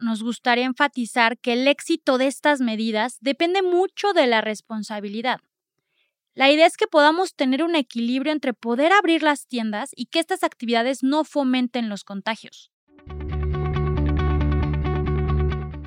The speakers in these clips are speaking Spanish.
nos gustaría enfatizar que el éxito de estas medidas depende mucho de la responsabilidad. La idea es que podamos tener un equilibrio entre poder abrir las tiendas y que estas actividades no fomenten los contagios.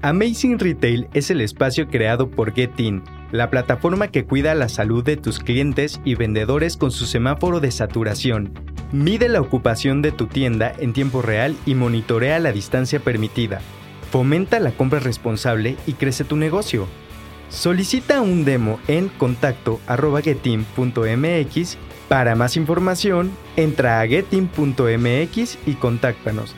Amazing Retail es el espacio creado por GetIn, la plataforma que cuida la salud de tus clientes y vendedores con su semáforo de saturación. Mide la ocupación de tu tienda en tiempo real y monitorea la distancia permitida. Fomenta la compra responsable y crece tu negocio. Solicita un demo en contacto.getim.mx. Para más información, entra a getim.mx y contáctanos.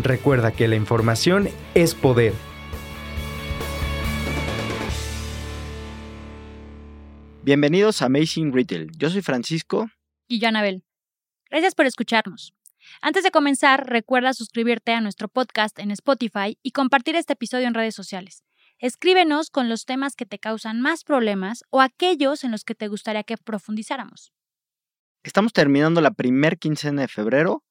Recuerda que la información es poder. Bienvenidos a Amazing Retail. Yo soy Francisco. Y yo, Anabel. Gracias por escucharnos. Antes de comenzar, recuerda suscribirte a nuestro podcast en Spotify y compartir este episodio en redes sociales. Escríbenos con los temas que te causan más problemas o aquellos en los que te gustaría que profundizáramos. Estamos terminando la primer quincena de febrero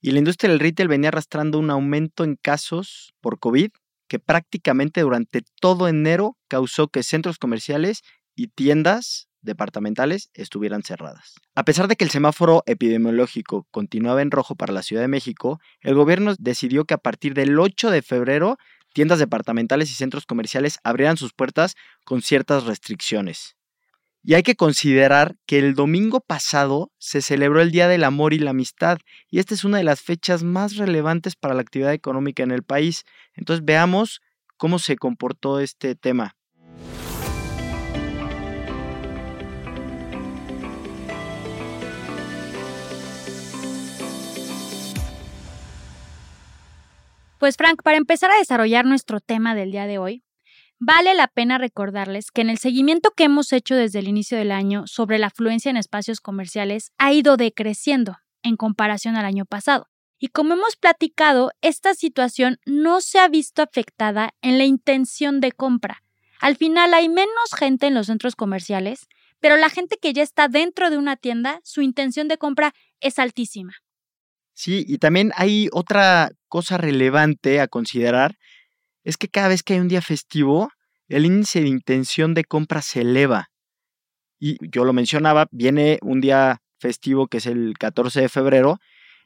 y la industria del retail venía arrastrando un aumento en casos por COVID que prácticamente durante todo enero causó que centros comerciales y tiendas departamentales estuvieran cerradas. A pesar de que el semáforo epidemiológico continuaba en rojo para la Ciudad de México, el gobierno decidió que a partir del 8 de febrero tiendas departamentales y centros comerciales abrieran sus puertas con ciertas restricciones. Y hay que considerar que el domingo pasado se celebró el Día del Amor y la Amistad, y esta es una de las fechas más relevantes para la actividad económica en el país. Entonces veamos cómo se comportó este tema. Pues Frank, para empezar a desarrollar nuestro tema del día de hoy, vale la pena recordarles que en el seguimiento que hemos hecho desde el inicio del año sobre la afluencia en espacios comerciales ha ido decreciendo en comparación al año pasado. Y como hemos platicado, esta situación no se ha visto afectada en la intención de compra. Al final hay menos gente en los centros comerciales, pero la gente que ya está dentro de una tienda, su intención de compra es altísima. Sí, y también hay otra cosa relevante a considerar, es que cada vez que hay un día festivo, el índice de intención de compra se eleva. Y yo lo mencionaba, viene un día festivo que es el 14 de febrero,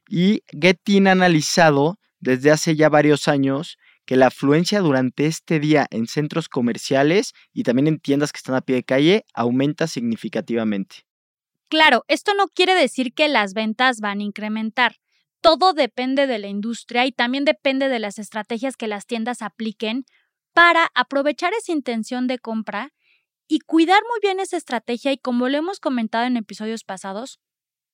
y Gettin ha analizado desde hace ya varios años que la afluencia durante este día en centros comerciales y también en tiendas que están a pie de calle aumenta significativamente. Claro, esto no quiere decir que las ventas van a incrementar, todo depende de la industria y también depende de las estrategias que las tiendas apliquen para aprovechar esa intención de compra y cuidar muy bien esa estrategia y como lo hemos comentado en episodios pasados,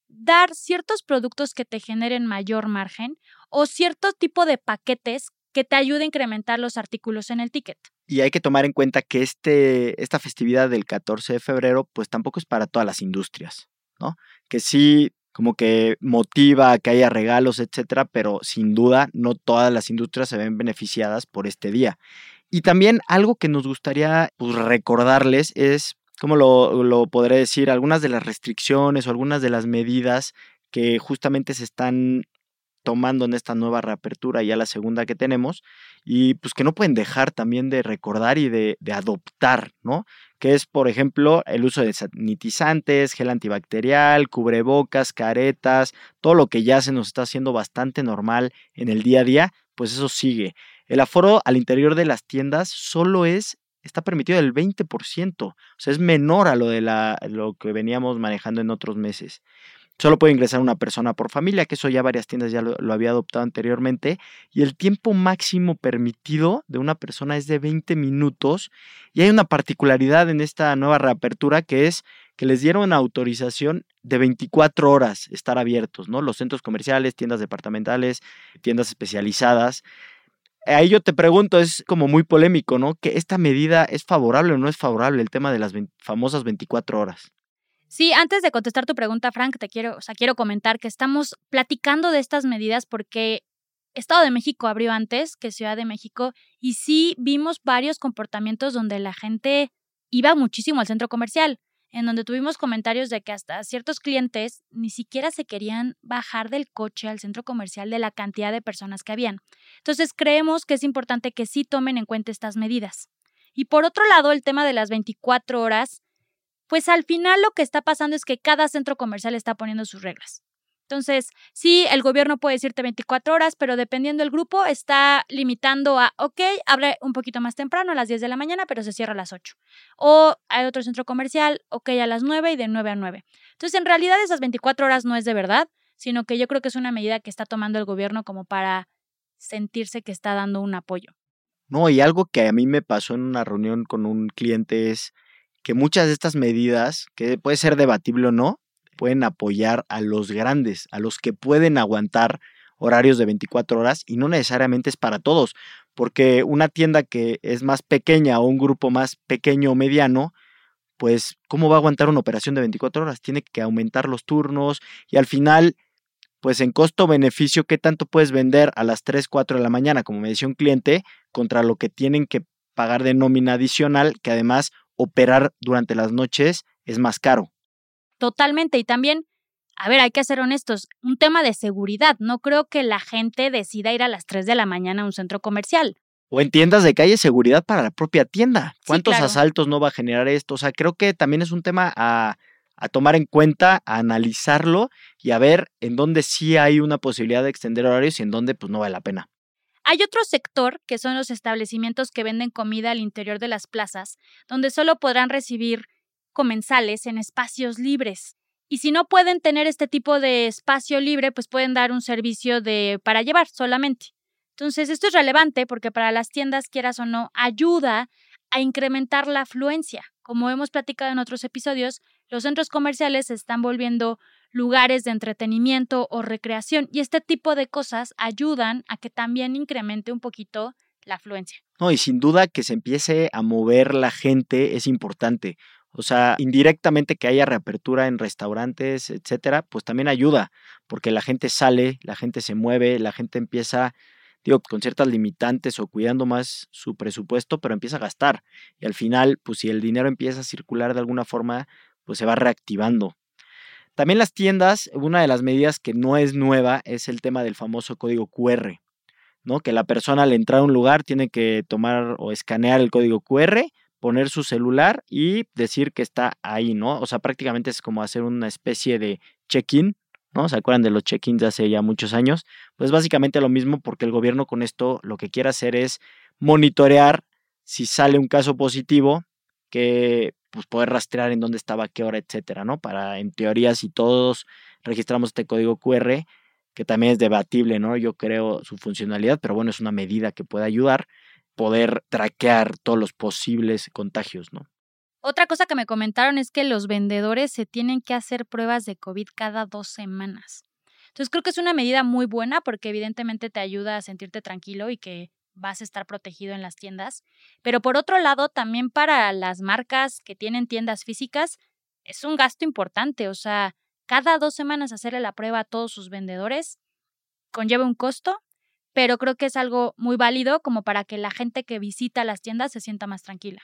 dar ciertos productos que te generen mayor margen o cierto tipo de paquetes que te ayuden a incrementar los artículos en el ticket. Y hay que tomar en cuenta que este, esta festividad del 14 de febrero pues tampoco es para todas las industrias, ¿no? Que sí como que motiva a que haya regalos, etcétera, pero sin duda no todas las industrias se ven beneficiadas por este día. Y también algo que nos gustaría pues, recordarles es, ¿cómo lo, lo podré decir? Algunas de las restricciones o algunas de las medidas que justamente se están tomando en esta nueva reapertura, ya la segunda que tenemos, y pues que no pueden dejar también de recordar y de, adoptar, ¿no? Que es, por ejemplo, el uso de sanitizantes, gel antibacterial, cubrebocas, caretas, todo lo que ya se nos está haciendo bastante normal en el día a día, pues eso sigue. El aforo al interior de las tiendas solo es está permitido el 20%, o sea, es menor a lo de la, lo que veníamos manejando en otros meses. Solo puede ingresar una persona por familia, que eso ya varias tiendas ya lo, había adoptado anteriormente. Y el tiempo máximo permitido de una persona es de 20 minutos. Y hay una particularidad en esta nueva reapertura que es que les dieron autorización de 24 horas estar abiertos, ¿no? Los centros comerciales, tiendas departamentales, tiendas especializadas. Ahí yo te pregunto, es como muy polémico, ¿no? Que esta medida es favorable o no es favorable, el tema de las famosas 24 horas. Sí, antes de contestar tu pregunta, Frank, te quiero, o sea, quiero comentar que estamos platicando de estas medidas porque Estado de México abrió antes que Ciudad de México y sí vimos varios comportamientos donde la gente iba muchísimo al centro comercial. en donde tuvimos comentarios de que hasta ciertos clientes ni siquiera se querían bajar del coche al centro comercial de la cantidad de personas que habían. Entonces creemos que es importante que sí tomen en cuenta estas medidas. Y por otro lado, el tema de las 24 horas, pues al final lo que está pasando es que cada centro comercial está poniendo sus reglas. Entonces, sí, el gobierno puede decirte 24 horas, pero dependiendo del grupo, está limitando a, ok, abre un poquito más temprano, a las 10 de la mañana, pero se cierra a las 8. O hay otro centro comercial, ok, a las 9 y de 9 a 9. Entonces, en realidad esas 24 horas no es de verdad, sino que yo creo que es una medida que está tomando el gobierno como para sentirse que está dando un apoyo. No, y algo que a mí me pasó en una reunión con un cliente es que muchas de estas medidas, que puede ser debatible o no, pueden apoyar a los grandes, a los que pueden aguantar horarios de 24 horas y no necesariamente es para todos, porque una tienda que es más pequeña o un grupo más pequeño o mediano, pues ¿cómo va a aguantar una operación de 24 horas? Tiene que aumentar los turnos y al final, pues en costo-beneficio, ¿qué tanto puedes vender a las 3, 4 de la mañana, como me decía un cliente, contra lo que tienen que pagar de nómina adicional, que además operar durante las noches es más caro? Totalmente. Y también, a ver, hay que ser honestos, un tema de seguridad. No creo que la gente decida ir a las 3 de la mañana a un centro comercial. O en tiendas de calle, seguridad para la propia tienda. ¿Cuántos asaltos no va a generar esto? O sea, creo que también es un tema a, a tomar en cuenta, a analizarlo y a ver en dónde sí hay una posibilidad de extender horarios y en dónde pues no vale la pena. Hay otro sector que son los establecimientos que venden comida al interior de las plazas, donde solo podrán recibir comensales en espacios libres. Y si no pueden tener este tipo de espacio libre, pues pueden dar un servicio de para llevar solamente. Entonces, esto es relevante porque para las tiendas, quieras o no, ayuda a incrementar la afluencia. Como hemos platicado en otros episodios, los centros comerciales se están volviendo lugares de entretenimiento o recreación y este tipo de cosas ayudan a que también incremente un poquito la afluencia. No, y sin duda que se empiece a mover la gente es importante. O sea, indirectamente que haya reapertura en restaurantes, etcétera, pues también ayuda, porque la gente sale, la gente se mueve, la gente empieza, digo, con ciertas limitantes o cuidando más su presupuesto, pero empieza a gastar. Y al final, pues si el dinero empieza a circular de alguna forma, pues se va reactivando. También las tiendas, una de las medidas que no es nueva es el tema del famoso código QR, ¿no? Que la persona al entrar a un lugar tiene que tomar o escanear el código QR poner su celular y decir que está ahí, ¿no? O sea, prácticamente es como hacer una especie de check-in, ¿no? ¿Se acuerdan de los check-ins de hace ya muchos años? Pues básicamente lo mismo porque el gobierno con esto lo que quiere hacer es monitorear si sale un caso positivo, que pues poder rastrear en dónde estaba, qué hora, etcétera, ¿no? Para, en teoría, si todos registramos este código QR, que también es debatible, ¿no? Yo creo su funcionalidad, pero bueno, es una medida que puede ayudar poder traquear todos los posibles contagios, ¿no? Otra cosa que me comentaron es que los vendedores se tienen que hacer pruebas de COVID cada dos semanas. Entonces creo que es una medida muy buena porque evidentemente te ayuda a sentirte tranquilo y que vas a estar protegido en las tiendas. Pero por otro lado, también para las marcas que tienen tiendas físicas, es un gasto importante. O sea, cada dos semanas hacerle la prueba a todos sus vendedores conlleva un costo pero creo que es algo muy válido como para que la gente que visita las tiendas se sienta más tranquila.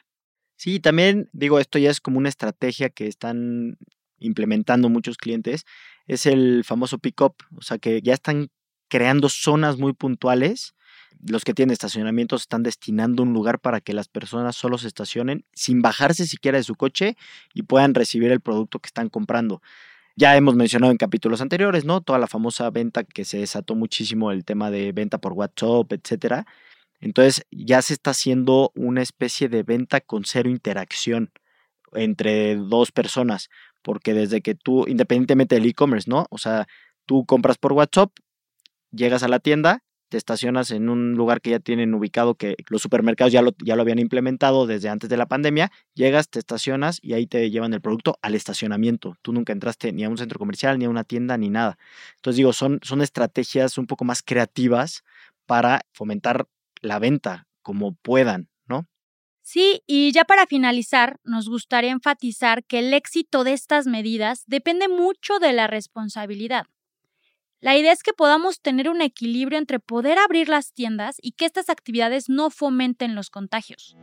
Sí, también digo, esto ya es como una estrategia que están implementando muchos clientes, es el famoso pick-up, o sea que ya están creando zonas muy puntuales. Los que tienen estacionamientos están destinando un lugar para que las personas solo se estacionen sin bajarse siquiera de su coche y puedan recibir el producto que están comprando. Ya hemos mencionado en capítulos anteriores, ¿no? Toda la famosa venta que se desató muchísimo el tema de venta por WhatsApp, etcétera. Entonces ya se está haciendo una especie de venta con cero interacción entre dos personas, porque desde que tú, independientemente del e-commerce, ¿no? O sea, tú compras por WhatsApp, llegas a la tienda, te estacionas en un lugar que ya tienen ubicado, que los supermercados ya lo, ya lo habían implementado desde antes de la pandemia, llegas, te estacionas y ahí te llevan el producto al estacionamiento. Tú nunca entraste ni a un centro comercial, ni a una tienda, ni nada. Entonces digo, son, son estrategias un poco más creativas para fomentar la venta como puedan, ¿no? Sí, y ya para finalizar, nos gustaría enfatizar que el éxito de estas medidas depende mucho de la responsabilidad. La idea es que podamos tener un equilibrio entre poder abrir las tiendas y que estas actividades no fomenten los contagios.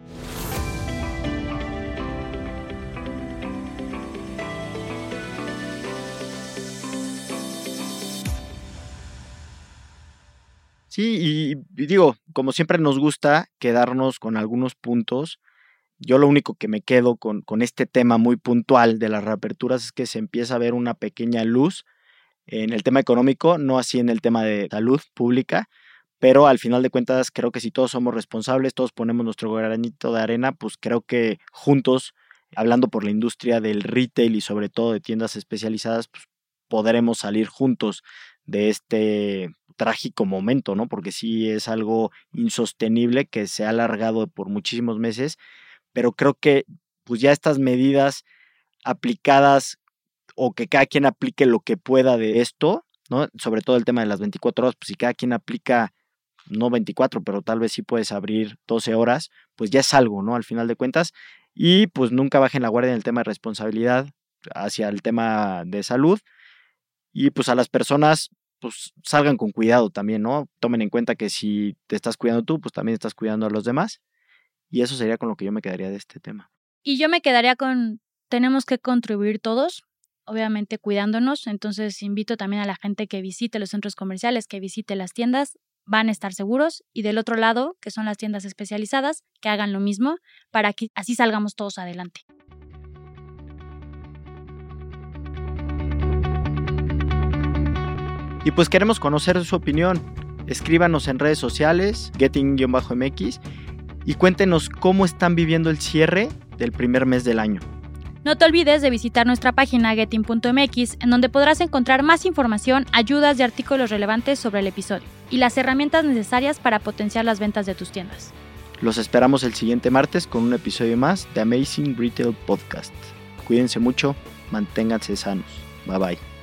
Sí, y digo, como siempre nos gusta quedarnos con algunos puntos. Yo lo único que me quedo con, con, este tema muy puntual de las reaperturas es que se empieza a ver una pequeña luz en el tema económico, no así en el tema de salud pública, pero al final de cuentas creo que si todos somos responsables, todos ponemos nuestro granito de arena, pues creo que juntos, hablando por la industria del retail y sobre todo de tiendas especializadas, pues podremos salir juntos de este trágico momento, ¿no? Porque sí es algo insostenible que se ha alargado por muchísimos meses, pero creo que pues ya estas medidas aplicadas o que cada quien aplique lo que pueda de esto, ¿no? Sobre todo el tema de las 24 horas, pues si cada quien aplica no 24, pero tal vez sí puedes abrir 12 horas, pues ya es algo, ¿no? Al final de cuentas. Y pues nunca bajen la guardia en el tema de responsabilidad hacia el tema de salud. Y pues a las personas, pues salgan con cuidado también, ¿no? Tomen en cuenta que si te estás cuidando tú, pues también estás cuidando a los demás. Y eso sería con lo que yo me quedaría de este tema. Y yo me quedaría con, tenemos que contribuir todos, obviamente cuidándonos. Entonces invito también a la gente que visite los centros comerciales, que visite las tiendas, van a estar seguros. Y del otro lado, que son las tiendas especializadas, que hagan lo mismo para que así salgamos todos adelante. Y pues queremos conocer su opinión. Escríbanos en redes sociales, getting-mx, y cuéntenos cómo están viviendo el cierre del primer mes del año. No te olvides de visitar nuestra página getting.mx, en donde podrás encontrar más información, ayudas y artículos relevantes sobre el episodio y las herramientas necesarias para potenciar las ventas de tus tiendas. Los esperamos el siguiente martes con un episodio más de Amazing Retail Podcast. Cuídense mucho, manténganse sanos. Bye bye.